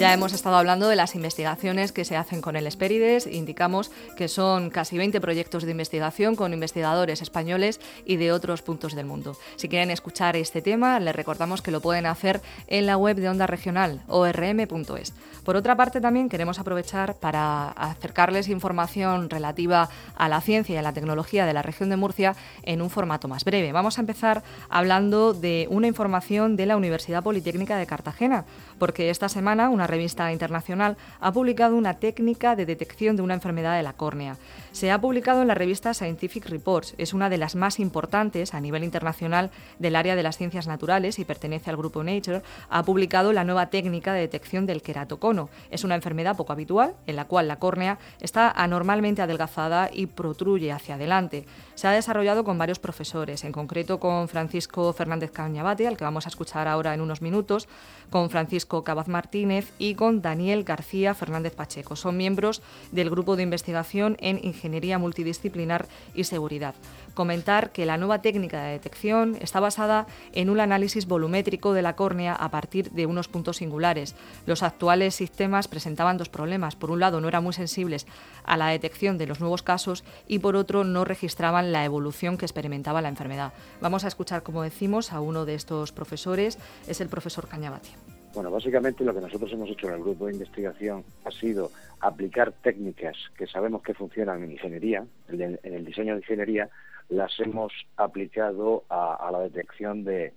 Ya hemos estado hablando de las investigaciones que se hacen con el Esperides. Indicamos que son casi 20 proyectos de investigación con investigadores españoles y de otros puntos del mundo. Si quieren escuchar este tema, les recordamos que lo pueden hacer en la web de Onda Regional, orm.es. Por otra parte, también queremos aprovechar para acercarles información relativa a la ciencia y a la tecnología de la región de Murcia en un formato más breve. Vamos a empezar hablando de una información de la Universidad Politécnica de Cartagena, porque esta semana una revista internacional ha publicado una técnica de detección de una enfermedad de la córnea. Se ha publicado en la revista Scientific Reports, es una de las más importantes a nivel internacional del área de las ciencias naturales y pertenece al grupo Nature. Ha publicado la nueva técnica de detección del queratocono. Es una enfermedad poco habitual en la cual la córnea está anormalmente adelgazada y protruye hacia adelante. Se ha desarrollado con varios profesores, en concreto con Francisco Fernández Cañabate, al que vamos a escuchar ahora en unos minutos, con Francisco Cabaz Martínez y con Daniel García Fernández Pacheco. Son miembros del grupo de investigación en Ingeniería Multidisciplinar y Seguridad. Comentar que la nueva técnica de detección está basada en un análisis volumétrico de la córnea a partir de unos puntos singulares. Los actuales sistemas presentaban dos problemas. Por un lado, no eran muy sensibles a la detección de los nuevos casos y por otro, no registraban la evolución que experimentaba la enfermedad. Vamos a escuchar, como decimos, a uno de estos profesores, es el profesor Cañabati. Bueno, básicamente lo que nosotros hemos hecho en el grupo de investigación ha sido aplicar técnicas que sabemos que funcionan en ingeniería, en el diseño de ingeniería, las hemos aplicado a, la detección de,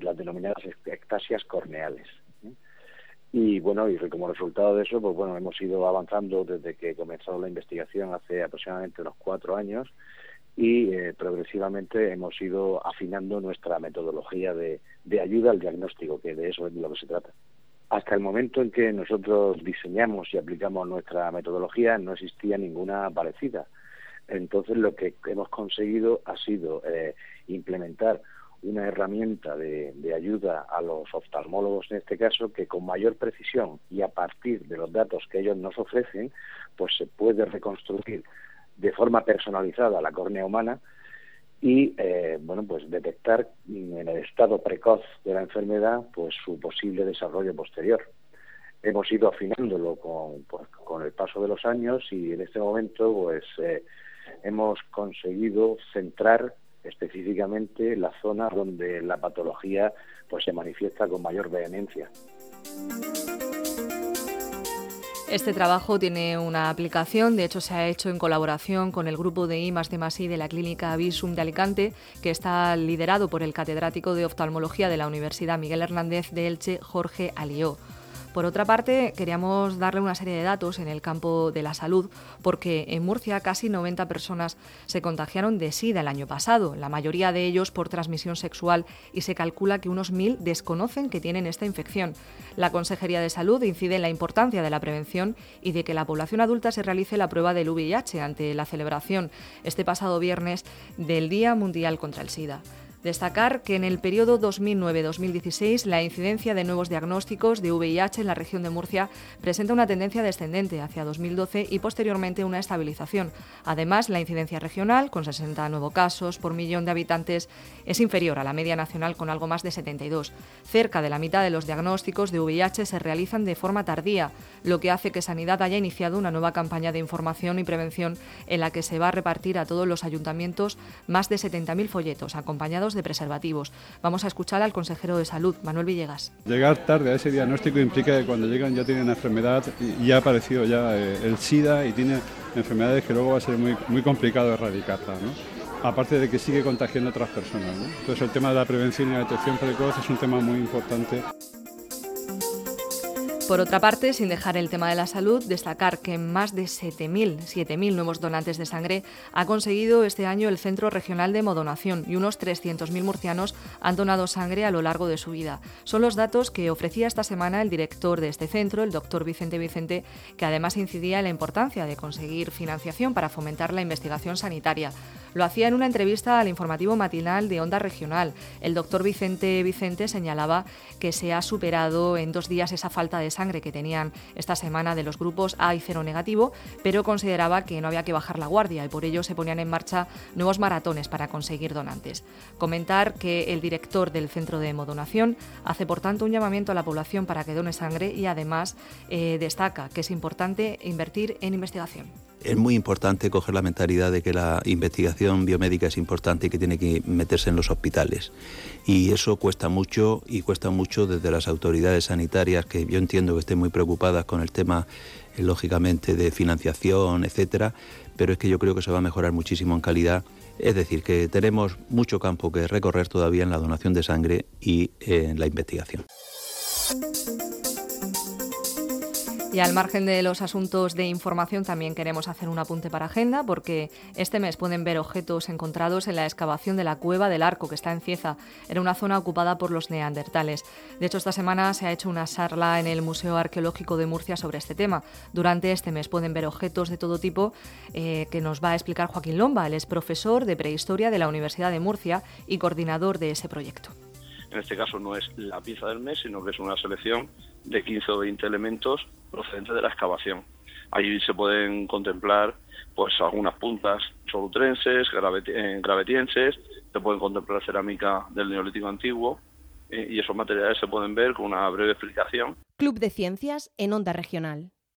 las denominadas ectasias corneales. Y bueno, y como resultado de eso, pues bueno, hemos ido avanzando desde que comenzó la investigación hace aproximadamente unos cuatro años y eh, progresivamente hemos ido afinando nuestra metodología de, ayuda al diagnóstico, que de eso es de lo que se trata. Hasta el momento en que nosotros diseñamos y aplicamos nuestra metodología no existía ninguna parecida. Entonces lo que hemos conseguido ha sido eh, implementar una herramienta de, de, ayuda a los oftalmólogos en este caso que con mayor precisión y a partir de los datos que ellos nos ofrecen pues se puede reconstruir de forma personalizada la córnea humana y eh, bueno pues detectar en el estado precoz de la enfermedad pues su posible desarrollo posterior hemos ido afinándolo con, pues, con el paso de los años y en este momento pues eh, hemos conseguido centrar específicamente la zona donde la patología pues se manifiesta con mayor vehemencia. Este trabajo tiene una aplicación, de hecho se ha hecho en colaboración con el grupo de I de de la Clínica Visum de Alicante, que está liderado por el catedrático de oftalmología de la Universidad Miguel Hernández de Elche, Jorge Alió. Por otra parte, queríamos darle una serie de datos en el campo de la salud, porque en Murcia casi 90 personas se contagiaron de SIDA el año pasado, la mayoría de ellos por transmisión sexual, y se calcula que unos mil desconocen que tienen esta infección. La Consejería de Salud incide en la importancia de la prevención y de que la población adulta se realice la prueba del VIH ante la celebración este pasado viernes del Día Mundial contra el SIDA. Destacar que en el periodo 2009-2016 la incidencia de nuevos diagnósticos de VIH en la región de Murcia presenta una tendencia descendente hacia 2012 y posteriormente una estabilización. Además, la incidencia regional, con 60 nuevos casos por millón de habitantes, es inferior a la media nacional con algo más de 72. Cerca de la mitad de los diagnósticos de VIH se realizan de forma tardía, lo que hace que Sanidad haya iniciado una nueva campaña de información y prevención en la que se va a repartir a todos los ayuntamientos más de 70.000 folletos acompañados de preservativos. Vamos a escuchar al consejero de salud, Manuel Villegas. Llegar tarde a ese diagnóstico implica que cuando llegan ya tienen enfermedad y ya ha aparecido ya eh, el SIDA y tiene enfermedades que luego va a ser muy, muy complicado erradicarla. aparte de que sigue contagiando a otras personas. Entonces el tema de la prevención y la detección precoz es un tema muy importante. Por otra parte, sin dejar el tema de la salud, destacar que más de 7.000 nuevos donantes de sangre ha conseguido este año el Centro Regional de Modonación y unos 300.000 murcianos han donado sangre a lo largo de su vida. Son los datos que ofrecía esta semana el director de este centro, el doctor Vicente Vicente, que además incidía en la importancia de conseguir financiación para fomentar la investigación sanitaria. Lo hacía en una entrevista al informativo matinal de Onda Regional. El doctor Vicente Vicente señalaba que se ha superado en dos días esa falta de sangre sangre que tenían esta semana de los grupos A y cero negativo, pero consideraba que no había que bajar la guardia y por ello se ponían en marcha nuevos maratones para conseguir donantes. Comentar que el director del Centro de Hemodonación hace por tanto un llamamiento a la población para que done sangre y además eh, destaca que es importante invertir en investigación es muy importante coger la mentalidad de que la investigación biomédica es importante y que tiene que meterse en los hospitales. Y eso cuesta mucho y cuesta mucho desde las autoridades sanitarias, que yo entiendo que estén muy preocupadas con el tema, eh, lógicamente, de financiación, etcétera, pero es que yo creo que se va a mejorar muchísimo en calidad. Es decir, que tenemos mucho campo que recorrer todavía en la donación de sangre y en la investigación. Y al margen de los asuntos de información también queremos hacer un apunte para agenda porque este mes pueden ver objetos encontrados en la excavación de la cueva del Arco que está en Cieza. Era una zona ocupada por los neandertales. De hecho, esta semana se ha hecho una charla en el Museo Arqueológico de Murcia sobre este tema. Durante este mes pueden ver objetos de todo tipo eh, que nos va a explicar Joaquín Lomba. Él es profesor de prehistoria de la Universidad de Murcia y coordinador de ese proyecto. En este caso no es la pieza del mes, sino que es una selección de 15 o 20 elementos procedentes de la excavación. Allí se pueden contemplar pues algunas puntas solutrenses, eh, gravetienses, se pueden contemplar cerámica del Neolítico Antiguo eh, y esos materiales se pueden ver con una breve explicación. Club de Ciencias en Onda Regional.